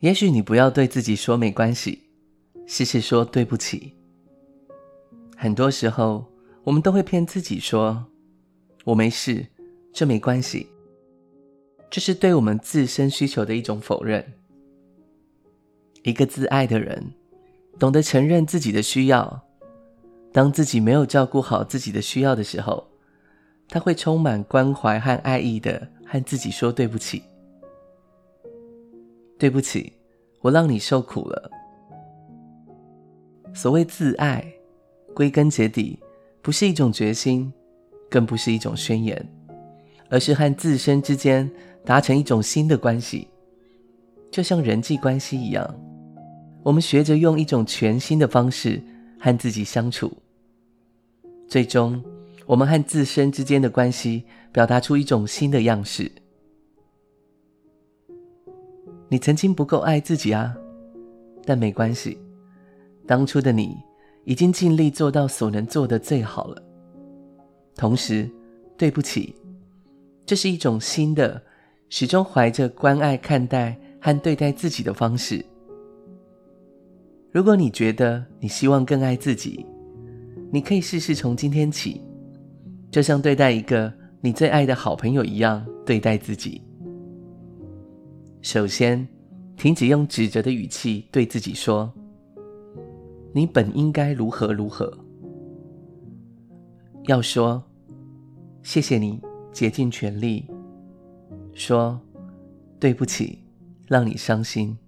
也许你不要对自己说没关系，试试说对不起。很多时候，我们都会骗自己说：“我没事，这没关系。”这是对我们自身需求的一种否认。一个自爱的人，懂得承认自己的需要。当自己没有照顾好自己的需要的时候，他会充满关怀和爱意的和自己说对不起。对不起，我让你受苦了。所谓自爱，归根结底，不是一种决心，更不是一种宣言，而是和自身之间达成一种新的关系，就像人际关系一样，我们学着用一种全新的方式和自己相处，最终，我们和自身之间的关系表达出一种新的样式。你曾经不够爱自己啊，但没关系，当初的你已经尽力做到所能做的最好了。同时，对不起，这是一种新的，始终怀着关爱看待和对待自己的方式。如果你觉得你希望更爱自己，你可以试试从今天起。就像对待一个你最爱的好朋友一样对待自己。首先，停止用指责的语气对自己说：“你本应该如何如何。”要说：“谢谢你竭尽全力。”说：“对不起，让你伤心。”